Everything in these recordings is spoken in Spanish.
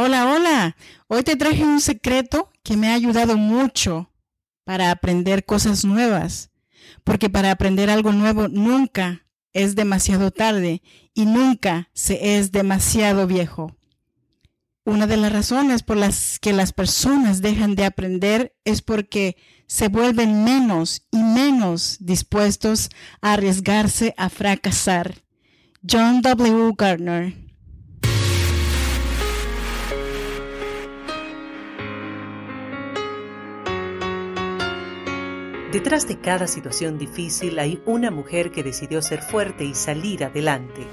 Hola, hola. Hoy te traje un secreto que me ha ayudado mucho para aprender cosas nuevas. Porque para aprender algo nuevo nunca es demasiado tarde y nunca se es demasiado viejo. Una de las razones por las que las personas dejan de aprender es porque se vuelven menos y menos dispuestos a arriesgarse a fracasar. John W. Gardner Detrás de cada situación difícil hay una mujer que decidió ser fuerte y salir adelante.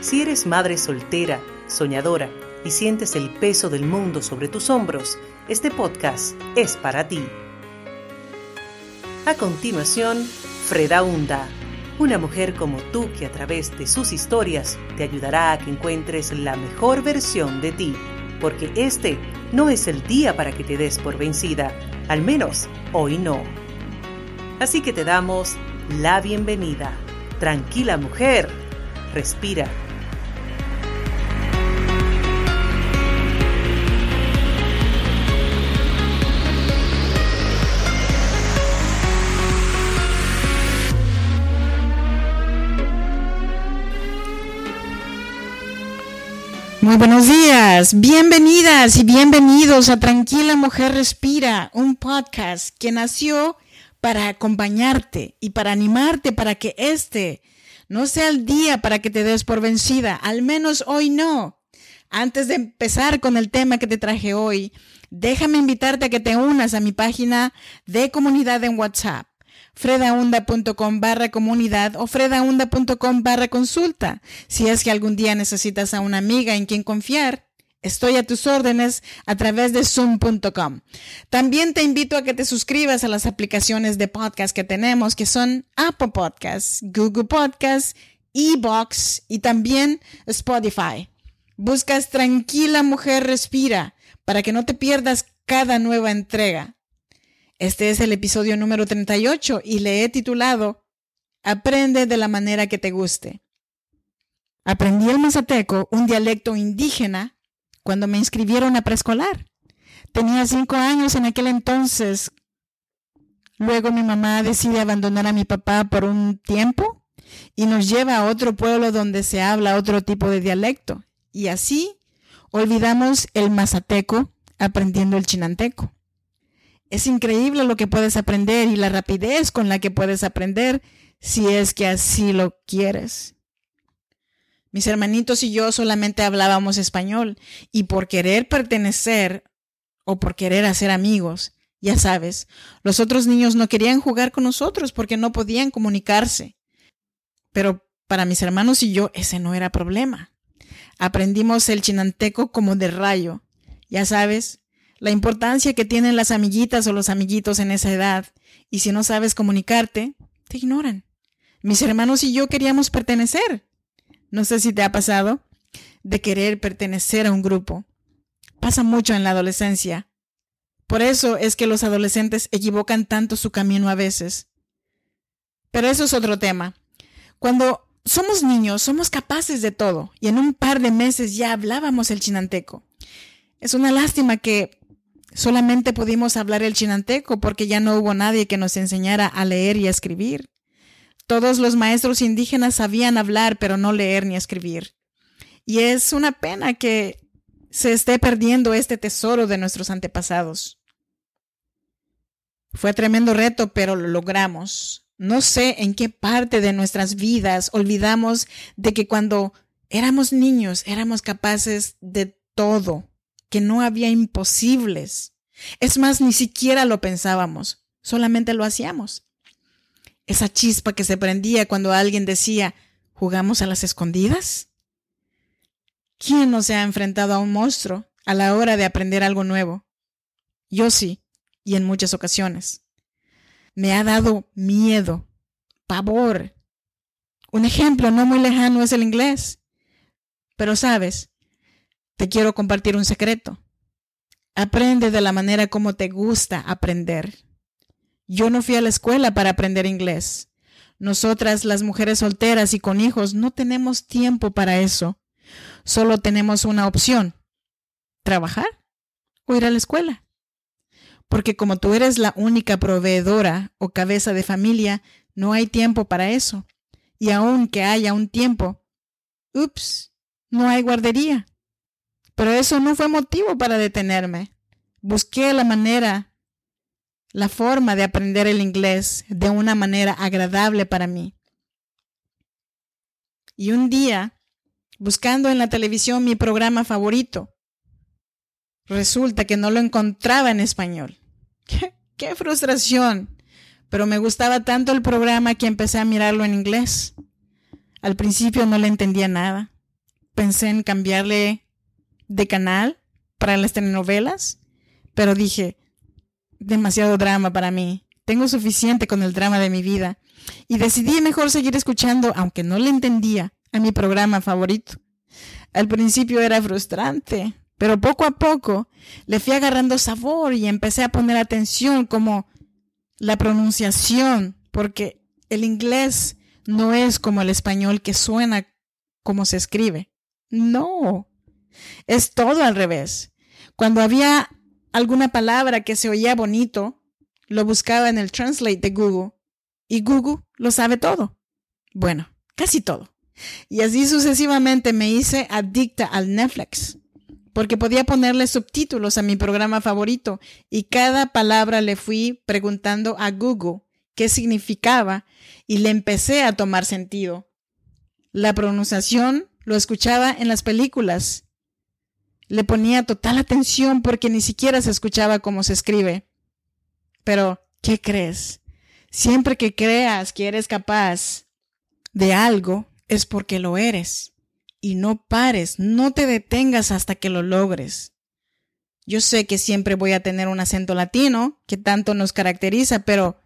Si eres madre soltera, soñadora y sientes el peso del mundo sobre tus hombros, este podcast es para ti. A continuación, Freda Hunda, una mujer como tú que a través de sus historias te ayudará a que encuentres la mejor versión de ti, porque este no es el día para que te des por vencida al menos hoy no. Así que te damos la bienvenida. Tranquila mujer, respira. Muy buenos días, bienvenidas y bienvenidos a Tranquila Mujer Respira, un podcast que nació para acompañarte y para animarte para que este no sea el día para que te des por vencida, al menos hoy no. Antes de empezar con el tema que te traje hoy, déjame invitarte a que te unas a mi página de comunidad en WhatsApp fredaunda.com barra comunidad o fredaunda.com barra consulta. Si es que algún día necesitas a una amiga en quien confiar, estoy a tus órdenes a través de zoom.com. También te invito a que te suscribas a las aplicaciones de podcast que tenemos, que son Apple Podcasts, Google Podcasts, Ebox y también Spotify. Buscas Tranquila Mujer Respira para que no te pierdas cada nueva entrega. Este es el episodio número 38 y le he titulado Aprende de la manera que te guste. Aprendí el mazateco, un dialecto indígena, cuando me inscribieron a preescolar. Tenía cinco años en aquel entonces. Luego mi mamá decide abandonar a mi papá por un tiempo y nos lleva a otro pueblo donde se habla otro tipo de dialecto. Y así olvidamos el mazateco aprendiendo el chinanteco. Es increíble lo que puedes aprender y la rapidez con la que puedes aprender si es que así lo quieres. Mis hermanitos y yo solamente hablábamos español y por querer pertenecer o por querer hacer amigos, ya sabes, los otros niños no querían jugar con nosotros porque no podían comunicarse. Pero para mis hermanos y yo ese no era problema. Aprendimos el chinanteco como de rayo. Ya sabes, la importancia que tienen las amiguitas o los amiguitos en esa edad. Y si no sabes comunicarte, te ignoran. Mis hermanos y yo queríamos pertenecer. No sé si te ha pasado de querer pertenecer a un grupo. Pasa mucho en la adolescencia. Por eso es que los adolescentes equivocan tanto su camino a veces. Pero eso es otro tema. Cuando somos niños, somos capaces de todo, y en un par de meses ya hablábamos el chinanteco. Es una lástima que Solamente pudimos hablar el chinanteco porque ya no hubo nadie que nos enseñara a leer y a escribir. Todos los maestros indígenas sabían hablar, pero no leer ni escribir. Y es una pena que se esté perdiendo este tesoro de nuestros antepasados. Fue tremendo reto, pero lo logramos. No sé en qué parte de nuestras vidas olvidamos de que cuando éramos niños éramos capaces de todo que no había imposibles. Es más, ni siquiera lo pensábamos, solamente lo hacíamos. Esa chispa que se prendía cuando alguien decía, ¿jugamos a las escondidas? ¿Quién no se ha enfrentado a un monstruo a la hora de aprender algo nuevo? Yo sí, y en muchas ocasiones. Me ha dado miedo, pavor. Un ejemplo no muy lejano es el inglés. Pero sabes, te quiero compartir un secreto. Aprende de la manera como te gusta aprender. Yo no fui a la escuela para aprender inglés. Nosotras, las mujeres solteras y con hijos, no tenemos tiempo para eso. solo tenemos una opción, trabajar o ir a la escuela. Porque como tú eres la única proveedora o cabeza de familia, no hay tiempo para eso. Y aunque haya un tiempo, ups, no hay guardería. Pero eso no fue motivo para detenerme. Busqué la manera, la forma de aprender el inglés de una manera agradable para mí. Y un día, buscando en la televisión mi programa favorito, resulta que no lo encontraba en español. ¡Qué, frustración! Pero me gustaba tanto el programa que empecé a mirarlo en inglés. Al principio no le entendía nada. Pensé en cambiarle de canal para las telenovelas, pero dije, demasiado drama para mí. Tengo suficiente con el drama de mi vida. Y decidí mejor seguir escuchando, aunque no le entendía, a mi programa favorito. Al principio era frustrante, pero poco a poco le fui agarrando sabor y empecé a poner atención como la pronunciación, porque el inglés no es como el español que suena como se escribe. No, es todo al revés. Cuando había alguna palabra que se oía bonito, lo buscaba en el Translate de Google y Google lo sabe todo. Bueno, casi todo. Y así sucesivamente me hice adicta al Netflix, porque podía ponerle subtítulos a mi programa favorito y cada palabra le fui preguntando a Google qué significaba y le empecé a tomar sentido. La pronunciación lo escuchaba en las películas. Le ponía total atención porque ni siquiera se escuchaba cómo se escribe. Pero, ¿qué crees? Siempre que creas que eres capaz de algo, es porque lo eres. Y no pares, no te detengas hasta que lo logres. Yo sé que siempre voy a tener un acento latino, que tanto nos caracteriza, pero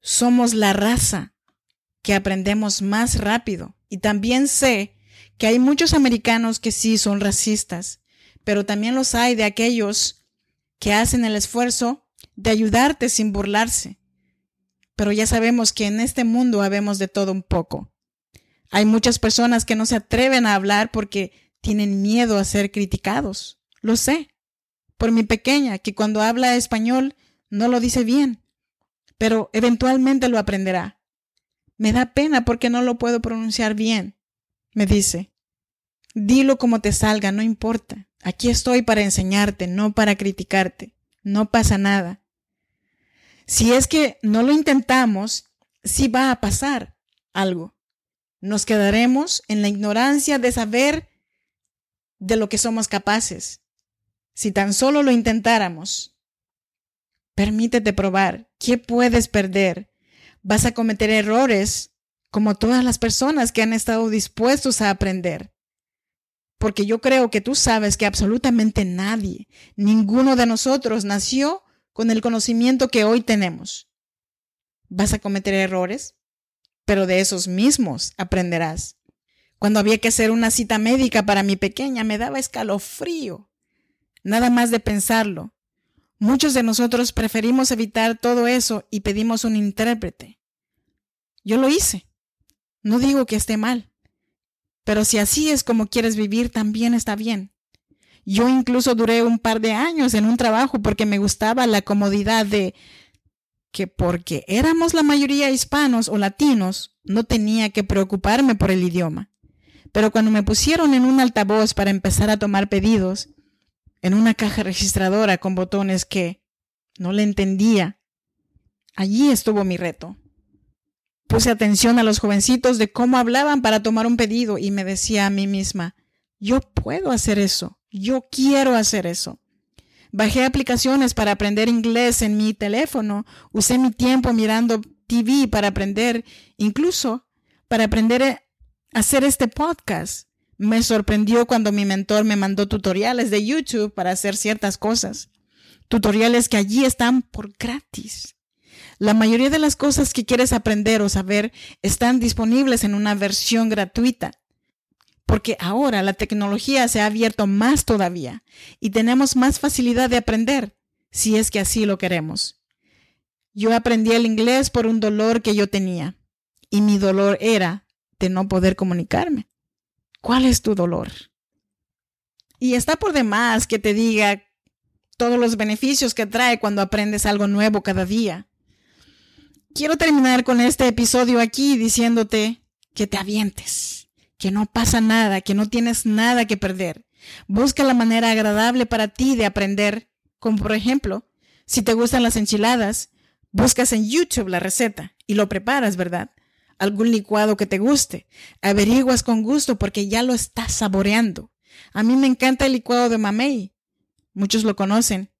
somos la raza que aprendemos más rápido. Y también sé que hay muchos americanos que sí son racistas, pero también los hay de aquellos que hacen el esfuerzo de ayudarte sin burlarse. Pero ya sabemos que en este mundo habemos de todo un poco. Hay muchas personas que no se atreven a hablar porque tienen miedo a ser criticados. Lo sé. Por mi pequeña, que cuando habla español no lo dice bien, pero eventualmente lo aprenderá. Me da pena porque no lo puedo pronunciar bien. Me dice, dilo como te salga, no importa. Aquí estoy para enseñarte, no para criticarte. No pasa nada. Si es que no lo intentamos, sí va a pasar algo. Nos quedaremos en la ignorancia de saber de lo que somos capaces. Si tan solo lo intentáramos, permítete probar. ¿Qué puedes perder? Vas a cometer errores como todas las personas que han estado dispuestos a aprender. Porque yo creo que tú sabes que absolutamente nadie, ninguno de nosotros nació con el conocimiento que hoy tenemos. Vas a cometer errores, pero de esos mismos aprenderás. Cuando había que hacer una cita médica para mi pequeña, me daba escalofrío. Nada más de pensarlo. Muchos de nosotros preferimos evitar todo eso y pedimos un intérprete. Yo lo hice. No digo que esté mal, pero si así es como quieres vivir, también está bien. Yo incluso duré un par de años en un trabajo porque me gustaba la comodidad de que porque éramos la mayoría hispanos o latinos, no tenía que preocuparme por el idioma. Pero cuando me pusieron en un altavoz para empezar a tomar pedidos, en una caja registradora con botones que no le entendía, allí estuvo mi reto. Puse atención a los jovencitos de cómo hablaban para tomar un pedido y me decía a mí misma, yo puedo hacer eso, yo quiero hacer eso. Bajé aplicaciones para aprender inglés en mi teléfono, usé mi tiempo mirando TV para aprender, incluso para aprender a hacer este podcast. Me sorprendió cuando mi mentor me mandó tutoriales de YouTube para hacer ciertas cosas. Tutoriales que allí están por gratis. La mayoría de las cosas que quieres aprender o saber están disponibles en una versión gratuita porque ahora la tecnología se ha abierto más todavía y tenemos más facilidad de aprender, si es que así lo queremos. Yo aprendí el inglés por un dolor que yo tenía, y mi dolor era de no poder comunicarme. ¿Cuál es tu dolor? Y está por demás que te diga todos los beneficios que trae cuando aprendes algo nuevo cada día. Quiero terminar con este episodio aquí diciéndote que te avientes, que no pasa nada, que no tienes nada que perder. Busca la manera agradable para ti de aprender, como por ejemplo, si te gustan las enchiladas, buscas en YouTube la receta y lo preparas, ¿verdad? Algún licuado que te guste, averiguas con gusto porque ya lo estás saboreando. A mí me encanta el licuado de mamey. Muchos lo conocen.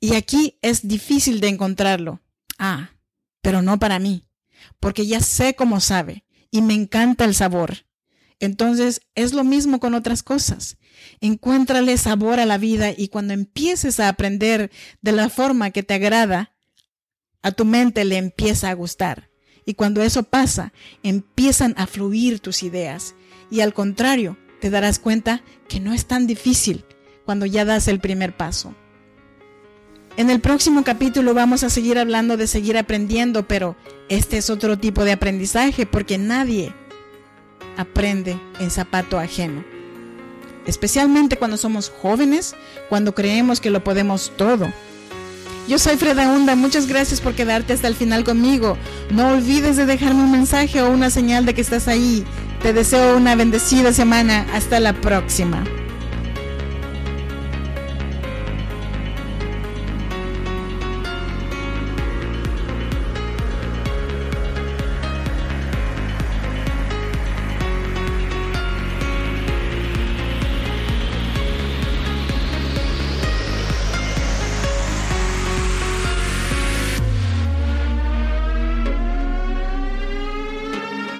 Y aquí es difícil de encontrarlo. Ah, pero no para mí, porque ya sé cómo sabe y me encanta el sabor. Entonces es lo mismo con otras cosas. Encuéntrale sabor a la vida y cuando empieces a aprender de la forma que te agrada, a tu mente le empieza a gustar. Y cuando eso pasa, empiezan a fluir tus ideas. Y al contrario, te darás cuenta que no es tan difícil cuando ya das el primer paso. En el próximo capítulo vamos a seguir hablando de seguir aprendiendo, pero este es otro tipo de aprendizaje porque nadie aprende en zapato ajeno. Especialmente cuando somos jóvenes, cuando creemos que lo podemos todo. Yo soy Freda Hunda, muchas gracias por quedarte hasta el final conmigo. No olvides de dejarme un mensaje o una señal de que estás ahí. Te deseo una bendecida semana. Hasta la próxima.